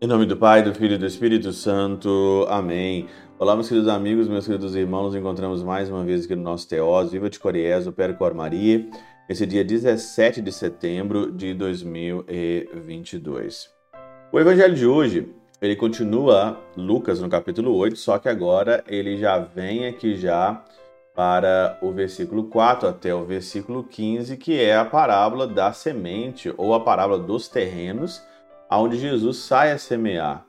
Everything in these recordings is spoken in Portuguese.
Em nome do Pai, do Filho e do Espírito Santo. Amém. Olá, meus queridos amigos, meus queridos irmãos. Nos encontramos mais uma vez aqui no nosso Teós, Viva de Coriés, o Percor Maria, esse dia 17 de setembro de 2022. O evangelho de hoje, ele continua Lucas no capítulo 8, só que agora ele já vem aqui já para o versículo 4 até o versículo 15, que é a parábola da semente ou a parábola dos terrenos aonde Jesus sai a semear.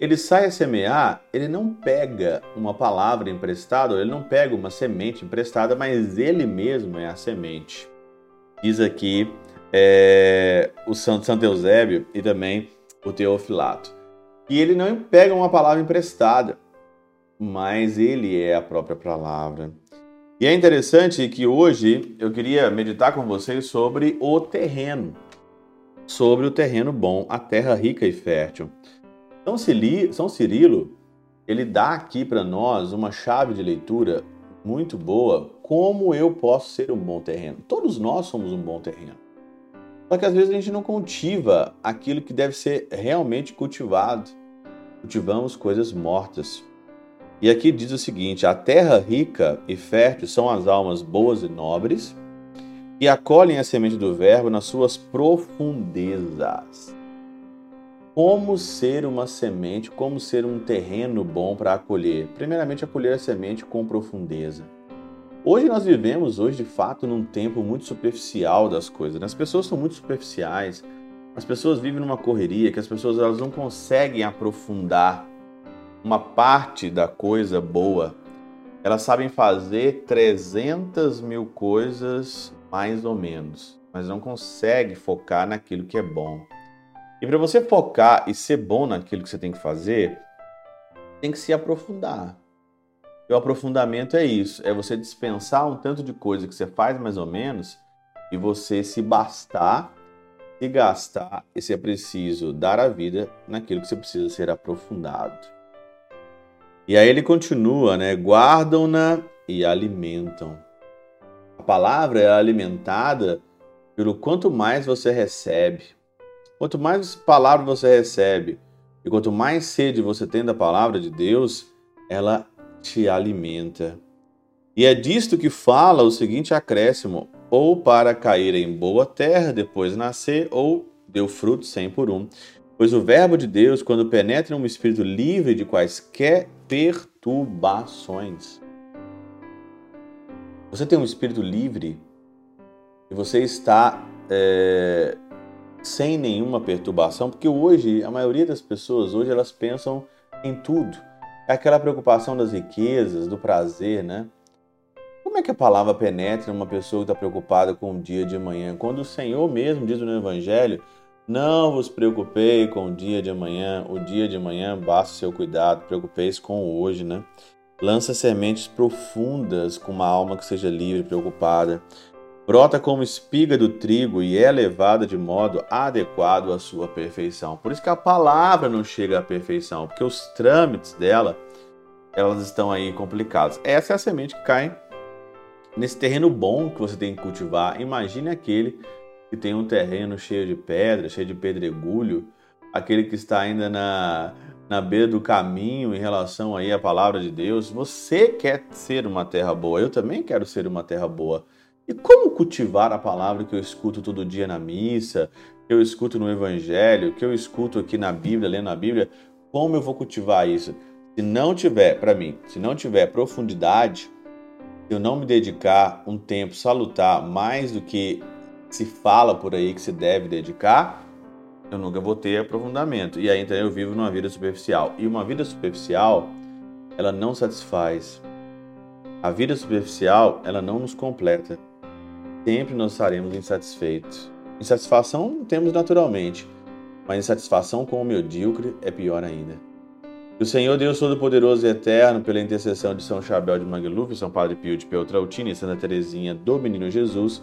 Ele sai a semear, ele não pega uma palavra emprestada, ele não pega uma semente emprestada, mas ele mesmo é a semente. Diz aqui é, o Santo, Santo Eusébio e também o Teofilato. E ele não pega uma palavra emprestada, mas ele é a própria palavra. E é interessante que hoje eu queria meditar com vocês sobre o terreno sobre o terreno bom, a terra rica e fértil. São, São Cirilo, ele dá aqui para nós uma chave de leitura muito boa, como eu posso ser um bom terreno. Todos nós somos um bom terreno. Só que às vezes a gente não cultiva aquilo que deve ser realmente cultivado. Cultivamos coisas mortas. E aqui diz o seguinte: a terra rica e fértil são as almas boas e nobres, e acolhem a semente do Verbo nas suas profundezas. Como ser uma semente, como ser um terreno bom para acolher? Primeiramente, acolher a semente com profundeza. Hoje nós vivemos, hoje de fato, num tempo muito superficial das coisas. Né? As pessoas são muito superficiais, as pessoas vivem numa correria que as pessoas elas não conseguem aprofundar uma parte da coisa boa. Elas sabem fazer 300 mil coisas mais ou menos, mas não consegue focar naquilo que é bom. E para você focar e ser bom naquilo que você tem que fazer, tem que se aprofundar. E o aprofundamento é isso, é você dispensar um tanto de coisa que você faz mais ou menos e você se bastar, se gastar e se é preciso dar a vida naquilo que você precisa ser aprofundado. E aí ele continua, né? Guardam-na e alimentam. A palavra é alimentada pelo quanto mais você recebe. Quanto mais palavra você recebe e quanto mais sede você tem da palavra de Deus, ela te alimenta. E é disto que fala o seguinte acréscimo: ou para cair em boa terra, depois nascer, ou deu fruto cem por um. Pois o Verbo de Deus, quando penetra em um espírito livre de quaisquer perturbações, você tem um espírito livre e você está é, sem nenhuma perturbação, porque hoje a maioria das pessoas hoje elas pensam em tudo. É aquela preocupação das riquezas, do prazer, né? Como é que a palavra penetra uma pessoa que está preocupada com o dia de amanhã? Quando o Senhor mesmo diz no Evangelho, não vos preocupei com o dia de amanhã, o dia de amanhã basta o seu cuidado, preocupeis com hoje, né? lança sementes profundas com uma alma que seja livre, preocupada. Brota como espiga do trigo e é levada de modo adequado à sua perfeição. Por isso que a palavra não chega à perfeição, porque os trâmites dela, elas estão aí complicados. Essa é a semente que cai nesse terreno bom que você tem que cultivar. Imagine aquele que tem um terreno cheio de pedra, cheio de pedregulho, aquele que está ainda na na beira do caminho em relação aí à palavra de Deus. Você quer ser uma terra boa, eu também quero ser uma terra boa. E como cultivar a palavra que eu escuto todo dia na missa, que eu escuto no evangelho, que eu escuto aqui na Bíblia, lendo a Bíblia? Como eu vou cultivar isso? Se não tiver, para mim, se não tiver profundidade, se eu não me dedicar um tempo salutar mais do que se fala por aí que se deve dedicar, eu nunca vou ter aprofundamento. E aí então eu vivo numa vida superficial. E uma vida superficial, ela não satisfaz. A vida superficial, ela não nos completa. Sempre nós estaremos insatisfeitos. Insatisfação temos naturalmente, mas insatisfação com o medíocre é pior ainda. O Senhor Deus Todo-Poderoso e Eterno, pela intercessão de São Chabel de Magluf, São Padre Pio de Peltrautina e Santa Teresinha do Menino Jesus,